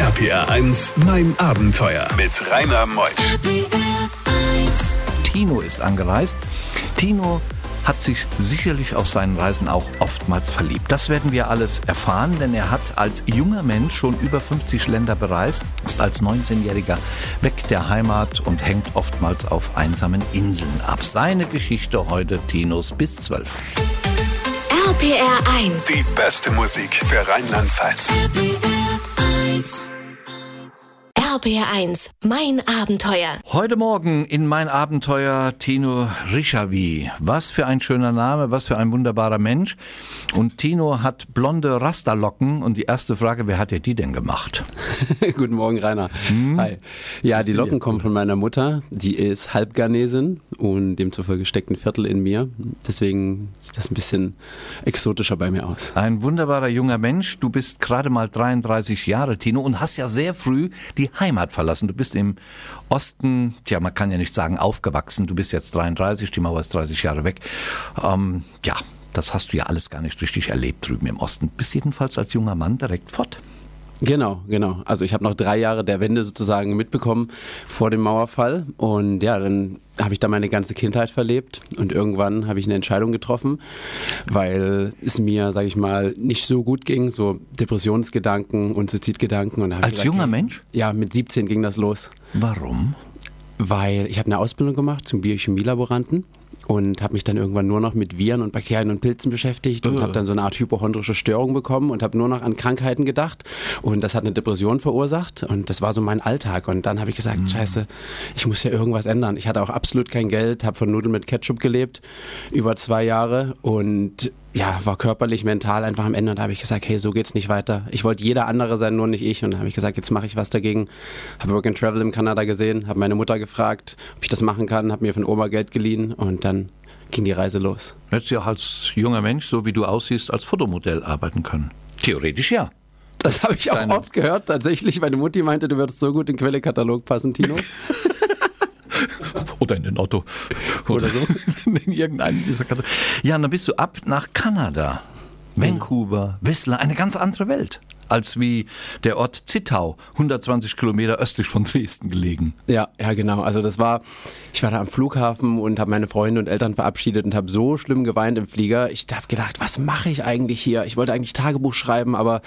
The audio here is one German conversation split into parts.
RPR 1, mein Abenteuer mit Rainer Meusch. Tino ist angereist. Tino hat sich sicherlich auf seinen Reisen auch oftmals verliebt. Das werden wir alles erfahren, denn er hat als junger Mensch schon über 50 Länder bereist, ist als 19-Jähriger weg der Heimat und hängt oftmals auf einsamen Inseln ab. Seine Geschichte heute Tinos bis 12. RPR 1. Die beste Musik für Rheinland-Pfalz. RPR 1. Mein Abenteuer. Heute Morgen in mein Abenteuer Tino Rischavi. Was für ein schöner Name, was für ein wunderbarer Mensch. Und Tino hat blonde Rasterlocken. Und die erste Frage, wer hat dir die denn gemacht? Guten Morgen, Rainer. Hi. Ja, die Locken kommen von meiner Mutter. Die ist Halbgarnesin und demzufolge steckt ein Viertel in mir. Deswegen sieht das ein bisschen exotischer bei mir aus. Ein wunderbarer junger Mensch. Du bist gerade mal 33 Jahre, Tino, und hast ja sehr früh die Heimat verlassen. Du bist im Osten, tja, man kann ja nicht sagen aufgewachsen. Du bist jetzt 33, die Mauer ist 30 Jahre weg. Ähm, ja, das hast du ja alles gar nicht richtig erlebt drüben im Osten. Bist jedenfalls als junger Mann direkt fort. Genau, genau. Also ich habe noch drei Jahre der Wende sozusagen mitbekommen vor dem Mauerfall. Und ja, dann habe ich da meine ganze Kindheit verlebt und irgendwann habe ich eine Entscheidung getroffen, weil es mir, sage ich mal, nicht so gut ging, so Depressionsgedanken und Suizidgedanken. Und Als gesagt, junger Mensch? Ja, mit 17 ging das los. Warum? Weil ich habe eine Ausbildung gemacht zum Biochemielaboranten und habe mich dann irgendwann nur noch mit Viren und Bakterien und Pilzen beschäftigt und Äh. habe dann so eine Art hypochondrische Störung bekommen und habe nur noch an Krankheiten gedacht und das hat eine Depression verursacht und das war so mein Alltag und dann habe ich gesagt, scheiße, ich muss ja irgendwas ändern. Ich hatte auch absolut kein Geld, habe von Nudeln mit Ketchup gelebt über zwei Jahre und ja, war körperlich, mental einfach am Ende und da habe ich gesagt, hey, so geht's nicht weiter. Ich wollte jeder andere sein, nur nicht ich und dann habe ich gesagt, jetzt mache ich was dagegen. Habe Work and Travel in Kanada gesehen, habe meine Mutter gefragt, ob ich das machen kann, habe mir von Oma Geld geliehen und dann ging die Reise los. Hättest du auch als junger Mensch, so wie du aussiehst, als Fotomodell arbeiten können? Theoretisch ja. Das habe ich auch Deine- oft gehört. Tatsächlich, meine Mutti meinte, du würdest so gut in den Quellekatalog passen, Tino. Oder in den Otto. Oder so. in irgendeinen dieser Kategorien. Ja, und dann bist du ab nach Kanada. Vancouver, Whistler, eine ganz andere Welt. Als wie der Ort Zittau, 120 Kilometer östlich von Dresden gelegen. Ja, ja, genau. Also das war, ich war da am Flughafen und habe meine Freunde und Eltern verabschiedet und habe so schlimm geweint im Flieger. Ich habe gedacht, was mache ich eigentlich hier? Ich wollte eigentlich Tagebuch schreiben, aber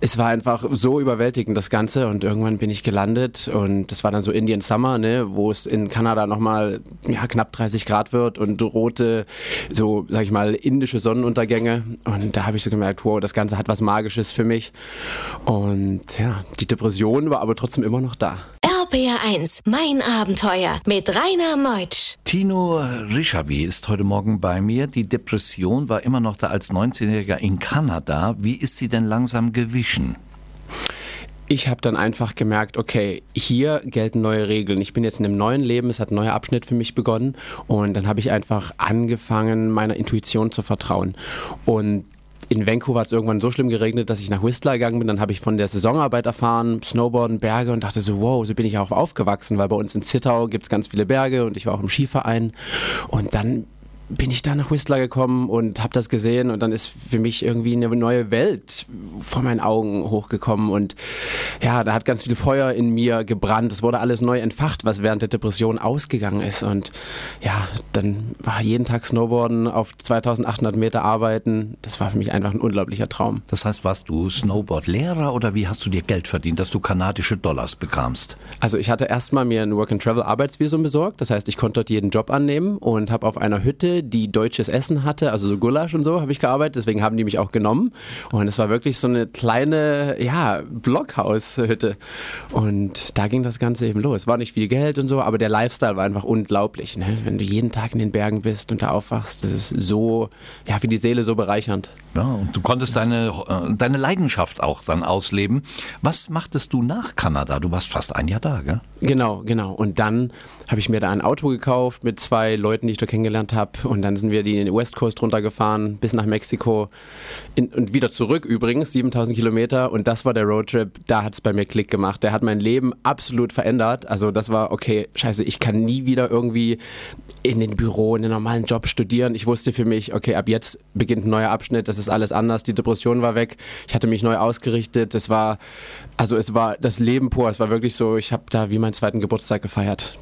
es war einfach so überwältigend das Ganze und irgendwann bin ich gelandet und das war dann so Indian Summer, ne, wo es in Kanada nochmal ja, knapp 30 Grad wird und rote, so sag ich mal, indische Sonnenuntergänge und da habe ich so gemerkt, wow, das Ganze hat was Magisches für mich und ja, die Depression war aber trotzdem immer noch da. RPR 1. Mein Abenteuer mit Rainer Meutsch. Tino Rischavi ist heute Morgen bei mir. Die Depression war immer noch da als 19-Jähriger in Kanada. Wie ist sie denn langsam gewichen? ich habe dann einfach gemerkt, okay, hier gelten neue Regeln. Ich bin jetzt in einem neuen Leben, es hat ein neuer Abschnitt für mich begonnen und dann habe ich einfach angefangen, meiner Intuition zu vertrauen. Und in Vancouver hat es irgendwann so schlimm geregnet, dass ich nach Whistler gegangen bin. Dann habe ich von der Saisonarbeit erfahren, Snowboarden, Berge und dachte so, wow, so bin ich auch aufgewachsen, weil bei uns in Zittau gibt es ganz viele Berge und ich war auch im Skiverein. Und dann bin ich da nach Whistler gekommen und habe das gesehen und dann ist für mich irgendwie eine neue Welt vor meinen Augen hochgekommen und ja, da hat ganz viel Feuer in mir gebrannt. Es wurde alles neu entfacht, was während der Depression ausgegangen ist und ja, dann war jeden Tag Snowboarden auf 2800 Meter arbeiten. Das war für mich einfach ein unglaublicher Traum. Das heißt, warst du Snowboard-Lehrer oder wie hast du dir Geld verdient, dass du kanadische Dollars bekamst? Also ich hatte erstmal mir ein Work-and-Travel-Arbeitsvisum besorgt. Das heißt, ich konnte dort jeden Job annehmen und habe auf einer Hütte, die deutsches Essen hatte, also so Gulasch und so, habe ich gearbeitet. Deswegen haben die mich auch genommen. Und es war wirklich so eine kleine, ja, Blockhaushütte. Und da ging das Ganze eben los. War nicht viel Geld und so, aber der Lifestyle war einfach unglaublich. Ne? Wenn du jeden Tag in den Bergen bist und da aufwachst, das ist so, ja, für die Seele so bereichernd. Ja, und du konntest deine, äh, deine Leidenschaft auch dann ausleben. Was machtest du nach Kanada? Du warst fast ein Jahr da, gell? Genau, genau. Und dann habe ich mir da ein Auto gekauft mit zwei Leuten, die ich da kennengelernt habe. Und dann sind wir die West Coast runtergefahren bis nach Mexiko in, und wieder zurück übrigens, 7000 Kilometer. Und das war der Roadtrip. Da hat es bei mir Klick gemacht. Der hat mein Leben absolut verändert. Also das war, okay, scheiße, ich kann nie wieder irgendwie in den Büro, in den normalen Job studieren. Ich wusste für mich, okay, ab jetzt beginnt ein neuer Abschnitt, das ist alles anders. Die Depression war weg. Ich hatte mich neu ausgerichtet. Es war, also es war das Leben pur. Es war wirklich so, ich habe da wie meinen zweiten Geburtstag gefeiert.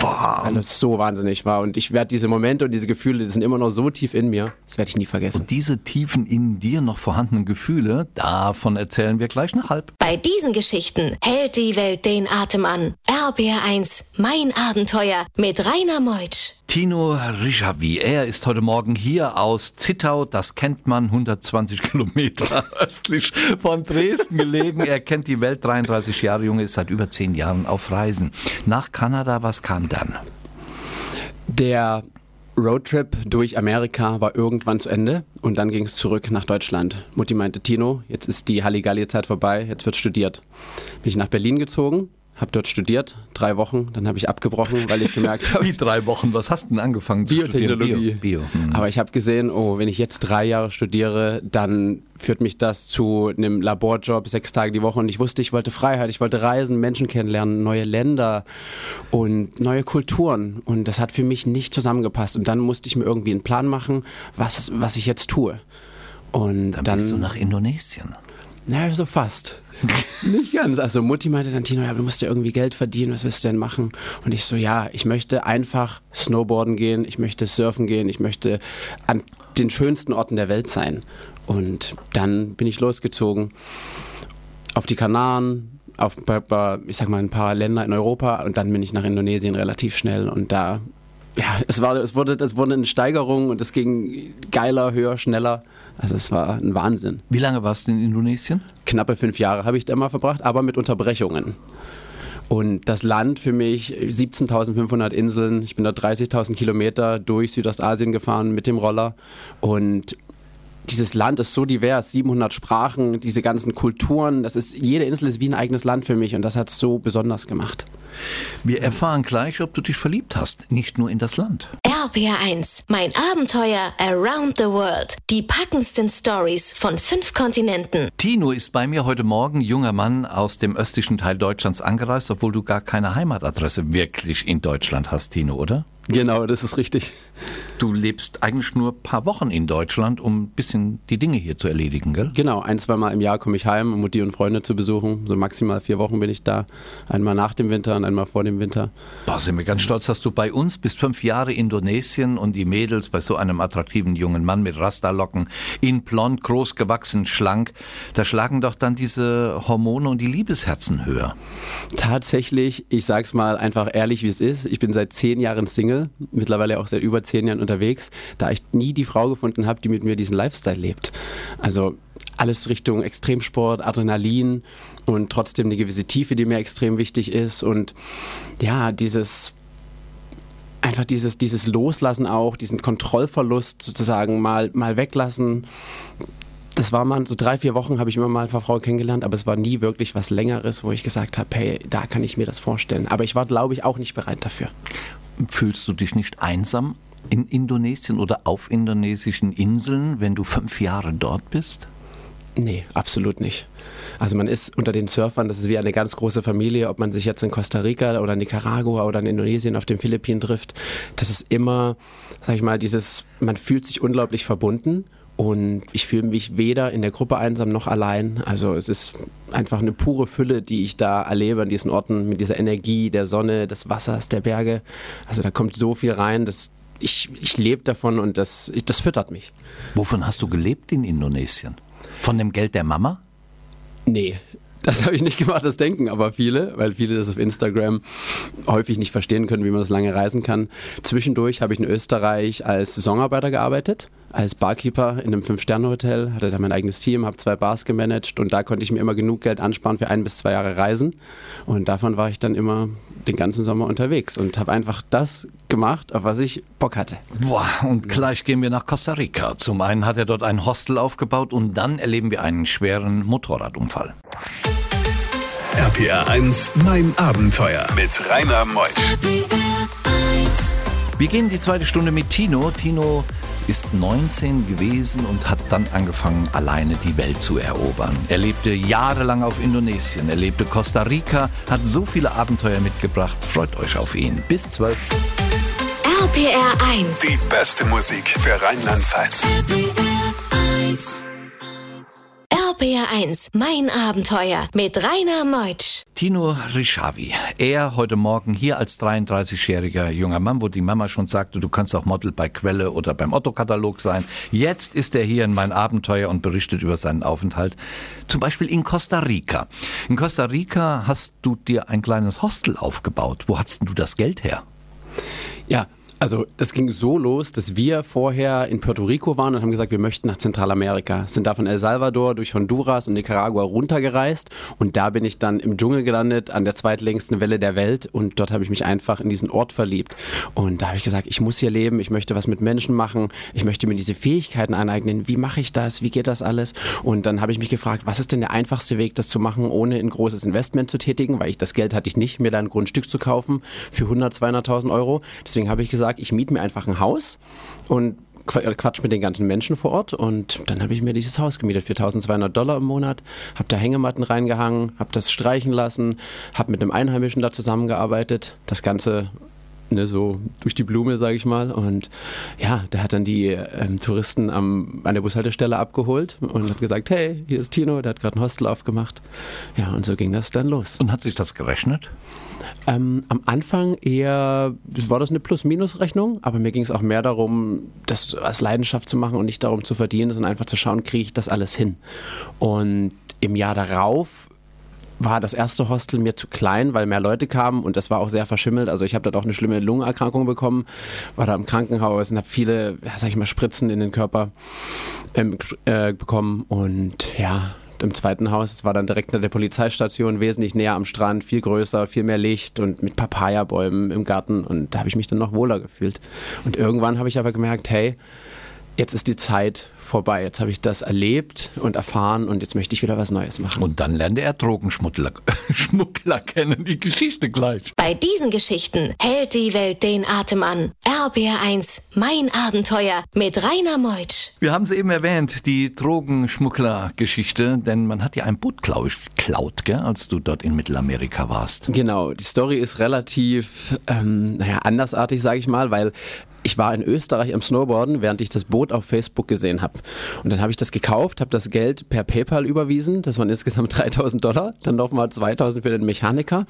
Boah. Weil es so wahnsinnig war. Und ich werde diese Momente und diese Gefühle, die sind immer noch so tief in mir, das werde ich nie vergessen. Und diese tiefen in dir noch vorhandenen Gefühle, davon erzählen wir gleich nach halb. Bei diesen Geschichten hält die Welt den Atem an. RBR1, mein Abenteuer mit Rainer Meutsch. Tino Rischavi, er ist heute Morgen hier aus Zittau, das kennt man, 120 Kilometer östlich von Dresden gelegen. Er kennt die Welt, 33 Jahre jung, ist seit über zehn Jahren auf Reisen. Nach Kanada, was kam dann? Der Roadtrip durch Amerika war irgendwann zu Ende und dann ging es zurück nach Deutschland. Mutti meinte, Tino, jetzt ist die Halligalli-Zeit vorbei, jetzt wird studiert. Bin ich nach Berlin gezogen, habe dort studiert, drei Wochen, dann habe ich abgebrochen, weil ich gemerkt habe. Wie drei Wochen? Was hast du denn angefangen zu Biotechnologie. Bio. Bio. Hm. Aber ich habe gesehen, oh, wenn ich jetzt drei Jahre studiere, dann führt mich das zu einem Laborjob sechs Tage die Woche und ich wusste, ich wollte Freiheit, ich wollte reisen, Menschen kennenlernen, neue Länder und neue Kulturen und das hat für mich nicht zusammengepasst und dann musste ich mir irgendwie einen Plan machen, was, was ich jetzt tue. Und dann, dann bist du nach Indonesien. Naja, so fast. Nicht ganz. Also Mutti meinte dann, Tino, ja, du musst ja irgendwie Geld verdienen, was willst du denn machen? Und ich so, ja, ich möchte einfach Snowboarden gehen, ich möchte surfen gehen, ich möchte an den schönsten Orten der Welt sein. Und dann bin ich losgezogen auf die Kanaren, auf ich sag mal ein paar Länder in Europa und dann bin ich nach Indonesien relativ schnell und da ja, es war es wurde es wurde eine Steigerung und es ging geiler, höher, schneller. Also es war ein Wahnsinn. Wie lange warst du in Indonesien? Knappe fünf Jahre habe ich da mal verbracht, aber mit Unterbrechungen. Und das Land für mich, 17.500 Inseln, ich bin da 30.000 Kilometer durch Südostasien gefahren mit dem Roller und dieses Land ist so divers, 700 Sprachen, diese ganzen Kulturen, das ist, jede Insel ist wie ein eigenes Land für mich und das hat es so besonders gemacht. Wir erfahren gleich, ob du dich verliebt hast, nicht nur in das Land. RPR1, mein Abenteuer Around the World. Die packendsten Stories von fünf Kontinenten. Tino ist bei mir heute Morgen, junger Mann aus dem östlichen Teil Deutschlands angereist, obwohl du gar keine Heimatadresse wirklich in Deutschland hast, Tino, oder? Genau, das ist richtig. Du lebst eigentlich nur ein paar Wochen in Deutschland, um ein bisschen die Dinge hier zu erledigen, gell? Genau, ein, zwei Mal im Jahr komme ich heim, um Mutti und Freunde zu besuchen. So maximal vier Wochen bin ich da. Einmal nach dem Winter und einmal vor dem Winter. Boah, sind wir ganz stolz, dass du bei uns bist. Fünf Jahre Indonesien und die Mädels bei so einem attraktiven jungen Mann mit Rastalocken, in blond, groß gewachsen, schlank. Da schlagen doch dann diese Hormone und die Liebesherzen höher. Tatsächlich, ich sag's mal einfach ehrlich, wie es ist. Ich bin seit zehn Jahren Single mittlerweile auch seit über zehn Jahren unterwegs, da ich nie die Frau gefunden habe, die mit mir diesen Lifestyle lebt. Also alles Richtung Extremsport, Adrenalin und trotzdem eine gewisse Tiefe, die mir extrem wichtig ist und ja, dieses einfach dieses, dieses Loslassen auch, diesen Kontrollverlust sozusagen mal, mal weglassen. Das war mal so drei, vier Wochen habe ich immer mal eine Frau kennengelernt, aber es war nie wirklich was Längeres, wo ich gesagt habe, hey, da kann ich mir das vorstellen. Aber ich war, glaube ich, auch nicht bereit dafür. Fühlst du dich nicht einsam in Indonesien oder auf indonesischen Inseln, wenn du fünf Jahre dort bist? Nee, absolut nicht. Also man ist unter den Surfern, das ist wie eine ganz große Familie, ob man sich jetzt in Costa Rica oder Nicaragua oder in Indonesien auf den Philippinen trifft. Das ist immer, sag ich mal, dieses, man fühlt sich unglaublich verbunden und ich fühle mich weder in der Gruppe einsam noch allein. Also es ist einfach eine pure Fülle, die ich da erlebe an diesen Orten mit dieser Energie der Sonne, des Wassers, der Berge. Also da kommt so viel rein, dass ich, ich lebe davon und das, das füttert mich. Wovon hast du gelebt in Indonesien? Von dem Geld der Mama? Nee, das habe ich nicht gemacht, das denken aber viele, weil viele das auf Instagram häufig nicht verstehen können, wie man das lange reisen kann. Zwischendurch habe ich in Österreich als Saisonarbeiter gearbeitet, als Barkeeper in einem Fünf-Sterne-Hotel, hatte da mein eigenes Team, habe zwei Bars gemanagt und da konnte ich mir immer genug Geld ansparen für ein bis zwei Jahre Reisen. Und davon war ich dann immer den ganzen Sommer unterwegs und habe einfach das gemacht, auf was ich Bock hatte. Boah, und gleich gehen wir nach Costa Rica. Zum einen hat er dort ein Hostel aufgebaut und dann erleben wir einen schweren Motorradunfall. RPR 1, mein Abenteuer mit Rainer Meusch. Wir gehen die zweite Stunde mit Tino. Tino ist 19 gewesen und hat dann angefangen, alleine die Welt zu erobern. Er lebte jahrelang auf Indonesien, er lebte Costa Rica, hat so viele Abenteuer mitgebracht. Freut euch auf ihn. Bis 12. RPR 1. Die beste Musik für Rheinland-Pfalz. RPR 1, mein Abenteuer mit Rainer Meutsch. Tino Rischavi. Er heute Morgen hier als 33-jähriger junger Mann, wo die Mama schon sagte, du kannst auch Model bei Quelle oder beim Otto-Katalog sein. Jetzt ist er hier in mein Abenteuer und berichtet über seinen Aufenthalt. Zum Beispiel in Costa Rica. In Costa Rica hast du dir ein kleines Hostel aufgebaut. Wo hattest du das Geld her? Ja, also das ging so los, dass wir vorher in Puerto Rico waren und haben gesagt, wir möchten nach Zentralamerika. Sind da von El Salvador durch Honduras und Nicaragua runtergereist und da bin ich dann im Dschungel gelandet, an der zweitlängsten Welle der Welt und dort habe ich mich einfach in diesen Ort verliebt. Und da habe ich gesagt, ich muss hier leben, ich möchte was mit Menschen machen, ich möchte mir diese Fähigkeiten aneignen. Wie mache ich das? Wie geht das alles? Und dann habe ich mich gefragt, was ist denn der einfachste Weg, das zu machen, ohne ein großes Investment zu tätigen, weil ich das Geld hatte ich nicht, mir da ein Grundstück zu kaufen für 100, 200.000 Euro. Deswegen habe ich gesagt, ich miete mir einfach ein Haus und quatsch mit den ganzen Menschen vor Ort. Und dann habe ich mir dieses Haus gemietet für 1200 Dollar im Monat, habe da Hängematten reingehangen, habe das streichen lassen, habe mit einem Einheimischen da zusammengearbeitet, das Ganze ne, so durch die Blume, sage ich mal. Und ja, der hat dann die ähm, Touristen am, an der Bushaltestelle abgeholt und hat gesagt, hey, hier ist Tino, der hat gerade ein Hostel aufgemacht. Ja, und so ging das dann los. Und hat sich das gerechnet? Ähm, am Anfang eher war das eine Plus-Minus-Rechnung, aber mir ging es auch mehr darum, das als Leidenschaft zu machen und nicht darum zu verdienen, sondern einfach zu schauen, kriege ich das alles hin. Und im Jahr darauf war das erste Hostel mir zu klein, weil mehr Leute kamen und das war auch sehr verschimmelt. Also ich habe dort auch eine schlimme Lungenerkrankung bekommen, war da im Krankenhaus und habe viele, sag ich mal, Spritzen in den Körper ähm, äh, bekommen und ja, im zweiten Haus. Es war dann direkt an der Polizeistation, wesentlich näher am Strand, viel größer, viel mehr Licht und mit Papayabäumen im Garten. Und da habe ich mich dann noch wohler gefühlt. Und irgendwann habe ich aber gemerkt, hey, jetzt ist die Zeit vorbei. Jetzt habe ich das erlebt und erfahren und jetzt möchte ich wieder was Neues machen. Und dann lernte er Drogenschmuggler Schmuggler kennen, die Geschichte gleich. Bei diesen Geschichten hält die Welt den Atem an. RBR1, mein Abenteuer mit Rainer Meutsch. Wir haben es eben erwähnt, die Drogenschmuggler-Geschichte, denn man hat ja ein Boot, glaube ich, geklaut, gell, als du dort in Mittelamerika warst. Genau, die Story ist relativ, ähm, naja, andersartig, sage ich mal, weil ich war in Österreich am Snowboarden, während ich das Boot auf Facebook gesehen habe. Und dann habe ich das gekauft, habe das Geld per PayPal überwiesen. Das waren insgesamt 3000 Dollar, dann nochmal 2000 für den Mechaniker.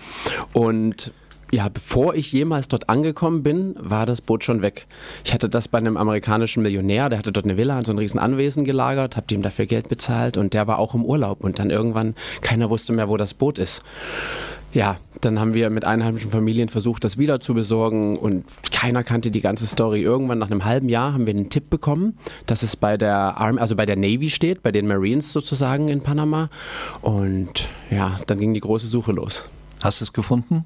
Und ja, bevor ich jemals dort angekommen bin, war das Boot schon weg. Ich hatte das bei einem amerikanischen Millionär, der hatte dort eine Villa und so ein riesen Anwesen gelagert, habe dem dafür Geld bezahlt und der war auch im Urlaub und dann irgendwann keiner wusste mehr, wo das Boot ist. Ja, dann haben wir mit einheimischen Familien versucht, das wieder zu besorgen und keiner kannte die ganze Story. Irgendwann nach einem halben Jahr haben wir einen Tipp bekommen, dass es bei der Army, also bei der Navy steht, bei den Marines sozusagen in Panama. Und ja, dann ging die große Suche los. Hast du es gefunden?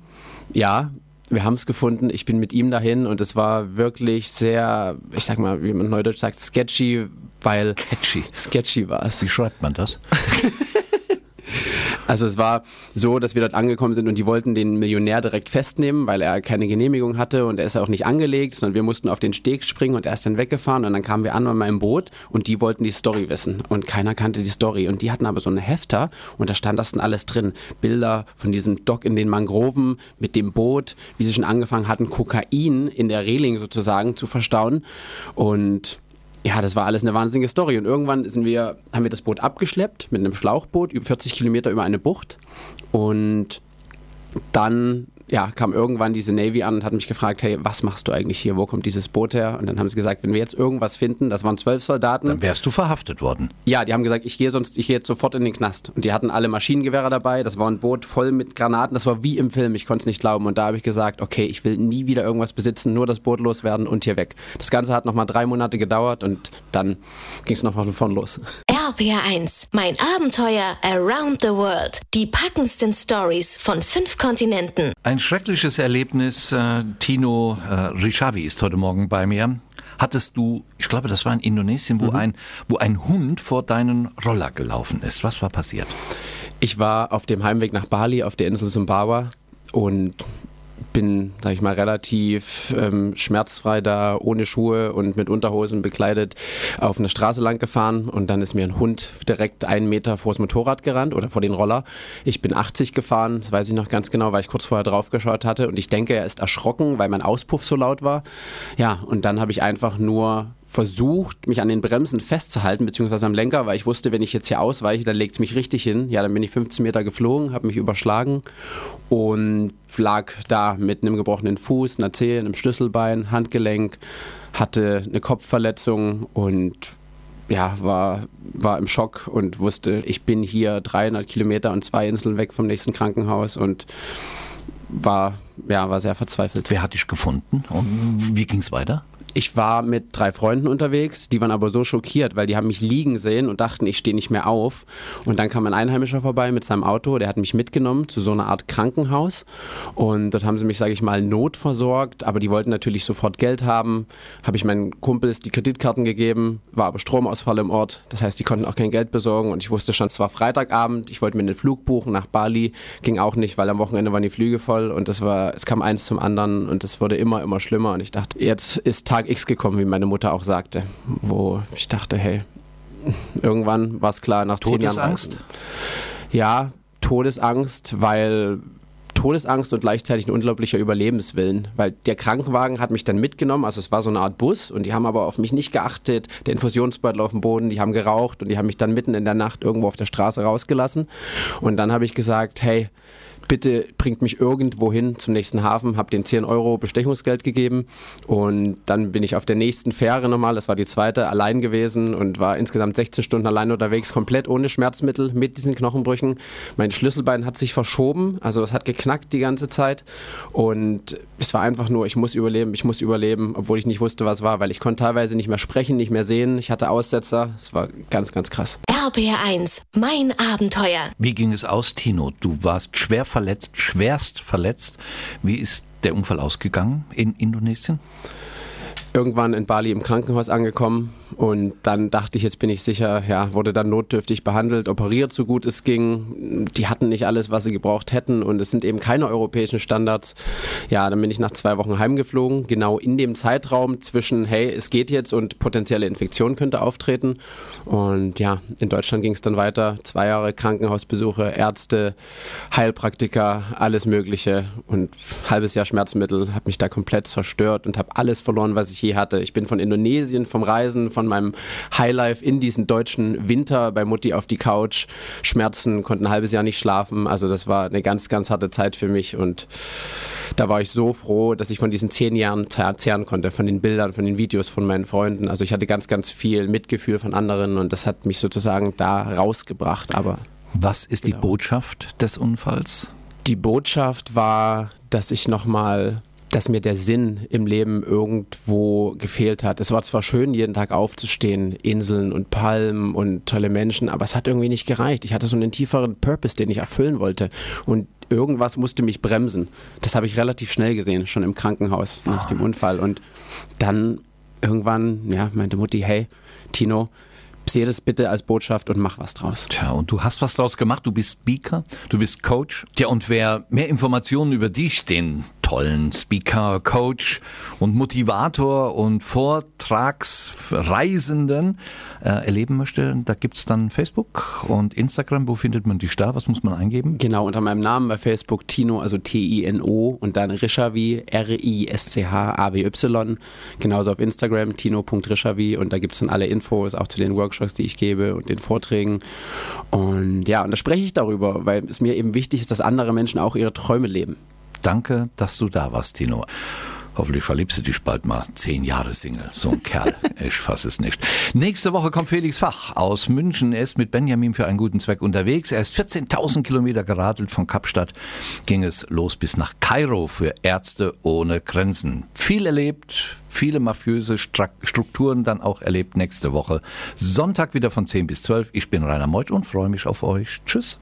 Ja, wir haben es gefunden. Ich bin mit ihm dahin und es war wirklich sehr, ich sag mal, wie man neudeutsch sagt, sketchy, weil Sketchy. sketchy war es. Wie schreibt man das? Also es war so, dass wir dort angekommen sind und die wollten den Millionär direkt festnehmen, weil er keine Genehmigung hatte und er ist auch nicht angelegt, sondern wir mussten auf den Steg springen und er ist dann weggefahren und dann kamen wir an bei meinem Boot und die wollten die Story wissen und keiner kannte die Story und die hatten aber so einen Hefter und da stand das dann alles drin. Bilder von diesem Dock in den Mangroven mit dem Boot, wie sie schon angefangen hatten, Kokain in der Reling sozusagen zu verstauen und ja, das war alles eine wahnsinnige Story. Und irgendwann sind wir, haben wir das Boot abgeschleppt mit einem Schlauchboot über 40 Kilometer über eine Bucht. Und dann ja, kam irgendwann diese Navy an und hat mich gefragt, hey, was machst du eigentlich hier? Wo kommt dieses Boot her? Und dann haben sie gesagt, wenn wir jetzt irgendwas finden, das waren zwölf Soldaten. Dann wärst du verhaftet worden. Ja, die haben gesagt, ich gehe sonst, ich gehe jetzt sofort in den Knast. Und die hatten alle Maschinengewehre dabei. Das war ein Boot voll mit Granaten. Das war wie im Film. Ich konnte es nicht glauben. Und da habe ich gesagt, okay, ich will nie wieder irgendwas besitzen, nur das Boot loswerden und hier weg. Das Ganze hat nochmal drei Monate gedauert und dann ging es nochmal von vorn los. RPR1, mein Abenteuer around the world. Die packendsten Stories von fünf Kontinenten. Ein schreckliches Erlebnis. Äh, Tino äh, Rishavi ist heute Morgen bei mir. Hattest du, ich glaube, das war in Indonesien, wo, ein, wo ein Hund vor deinen Roller gelaufen ist. Was war passiert? Ich war auf dem Heimweg nach Bali auf der Insel Sumbawa und bin, sag ich mal, relativ ähm, schmerzfrei da, ohne Schuhe und mit Unterhosen bekleidet auf eine Straße lang gefahren und dann ist mir ein Hund direkt einen Meter vors Motorrad gerannt oder vor den Roller. Ich bin 80 gefahren, das weiß ich noch ganz genau, weil ich kurz vorher drauf geschaut hatte und ich denke, er ist erschrocken, weil mein Auspuff so laut war. Ja, und dann habe ich einfach nur versucht, mich an den Bremsen festzuhalten, beziehungsweise am Lenker, weil ich wusste, wenn ich jetzt hier ausweiche, dann legt es mich richtig hin. Ja, dann bin ich 15 Meter geflogen, habe mich überschlagen und lag da mit einem gebrochenen Fuß, einer Zehe, einem Schlüsselbein, Handgelenk, hatte eine Kopfverletzung und ja, war, war im Schock und wusste, ich bin hier 300 Kilometer und zwei Inseln weg vom nächsten Krankenhaus und war, ja, war sehr verzweifelt. Wer hat dich gefunden und wie ging es weiter? Ich war mit drei Freunden unterwegs, die waren aber so schockiert, weil die haben mich liegen sehen und dachten, ich stehe nicht mehr auf. Und dann kam ein Einheimischer vorbei mit seinem Auto, der hat mich mitgenommen zu so einer Art Krankenhaus. Und dort haben sie mich, sage ich mal, notversorgt, aber die wollten natürlich sofort Geld haben. Habe ich meinen Kumpels die Kreditkarten gegeben, war aber Stromausfall im Ort. Das heißt, die konnten auch kein Geld besorgen. Und ich wusste schon, es war Freitagabend, ich wollte mir einen Flug buchen nach Bali. Ging auch nicht, weil am Wochenende waren die Flüge voll und das war, es kam eins zum anderen und es wurde immer, immer schlimmer. Und ich dachte, jetzt ist Tag X gekommen, wie meine Mutter auch sagte, wo ich dachte, hey, irgendwann war es klar, nach zehn Jahren. Todesangst? Ja, Todesangst, weil Todesangst und gleichzeitig ein unglaublicher Überlebenswillen, weil der Krankenwagen hat mich dann mitgenommen, also es war so eine Art Bus und die haben aber auf mich nicht geachtet, der Infusionsbeutel auf dem Boden, die haben geraucht und die haben mich dann mitten in der Nacht irgendwo auf der Straße rausgelassen und dann habe ich gesagt, hey, bitte bringt mich irgendwo hin zum nächsten Hafen, habe den 10 Euro Bestechungsgeld gegeben und dann bin ich auf der nächsten Fähre nochmal, das war die zweite, allein gewesen und war insgesamt 16 Stunden allein unterwegs, komplett ohne Schmerzmittel, mit diesen Knochenbrüchen. Mein Schlüsselbein hat sich verschoben, also es hat geknackt die ganze Zeit und es war einfach nur, ich muss überleben, ich muss überleben, obwohl ich nicht wusste, was war, weil ich konnte teilweise nicht mehr sprechen, nicht mehr sehen, ich hatte Aussetzer, es war ganz, ganz krass. RBR1, mein Abenteuer. Wie ging es aus, Tino? Du warst schwer verletzt, schwerst verletzt. Wie ist der Unfall ausgegangen in Indonesien? Irgendwann in Bali im Krankenhaus angekommen, und dann dachte ich, jetzt bin ich sicher, ja, wurde dann notdürftig behandelt, operiert, so gut es ging. Die hatten nicht alles, was sie gebraucht hätten und es sind eben keine europäischen Standards. Ja, dann bin ich nach zwei Wochen heimgeflogen, genau in dem Zeitraum zwischen, hey, es geht jetzt und potenzielle Infektion könnte auftreten. Und ja, in Deutschland ging es dann weiter. Zwei Jahre Krankenhausbesuche, Ärzte, Heilpraktiker, alles Mögliche und halbes Jahr Schmerzmittel, habe mich da komplett zerstört und habe alles verloren, was ich je hatte. Ich bin von Indonesien, vom Reisen, von meinem Highlife in diesen deutschen Winter bei Mutti auf die Couch. Schmerzen, konnte ein halbes Jahr nicht schlafen. Also das war eine ganz, ganz harte Zeit für mich und da war ich so froh, dass ich von diesen zehn Jahren zehren konnte, von den Bildern, von den Videos von meinen Freunden. Also ich hatte ganz, ganz viel Mitgefühl von anderen und das hat mich sozusagen da rausgebracht. Aber was ist genau. die Botschaft des Unfalls? Die Botschaft war, dass ich nochmal dass mir der Sinn im Leben irgendwo gefehlt hat. Es war zwar schön, jeden Tag aufzustehen, Inseln und Palmen und tolle Menschen, aber es hat irgendwie nicht gereicht. Ich hatte so einen tieferen Purpose, den ich erfüllen wollte. Und irgendwas musste mich bremsen. Das habe ich relativ schnell gesehen, schon im Krankenhaus nach dem Unfall. Und dann irgendwann, ja, meinte Mutti, hey, Tino, sehe das bitte als Botschaft und mach was draus. Tja, und du hast was draus gemacht. Du bist Speaker, du bist Coach. Tja, und wer mehr Informationen über dich, den tollen Speaker, Coach und Motivator und Vortragsreisenden äh, erleben möchte, da gibt es dann Facebook und Instagram. Wo findet man dich da? Was muss man eingeben? Genau, unter meinem Namen bei Facebook Tino, also T-I-N-O und dann Rishavi, R-I-S-C-H-A-W-Y. Genauso auf Instagram, tino.rishavi und da gibt es dann alle Infos, auch zu den Workshops, die ich gebe und den Vorträgen. Und ja, und da spreche ich darüber, weil es mir eben wichtig ist, dass andere Menschen auch ihre Träume leben. Danke, dass du da warst, Tino. Hoffentlich verliebst du dich bald mal. Zehn Jahre Single. So ein Kerl. Ich fasse es nicht. Nächste Woche kommt Felix Fach aus München. Er ist mit Benjamin für einen guten Zweck unterwegs. Er ist 14.000 Kilometer geradelt von Kapstadt. Ging es los bis nach Kairo für Ärzte ohne Grenzen. Viel erlebt, viele mafiöse Strukturen dann auch erlebt nächste Woche. Sonntag wieder von 10 bis 12. Ich bin Rainer Meutsch und freue mich auf euch. Tschüss.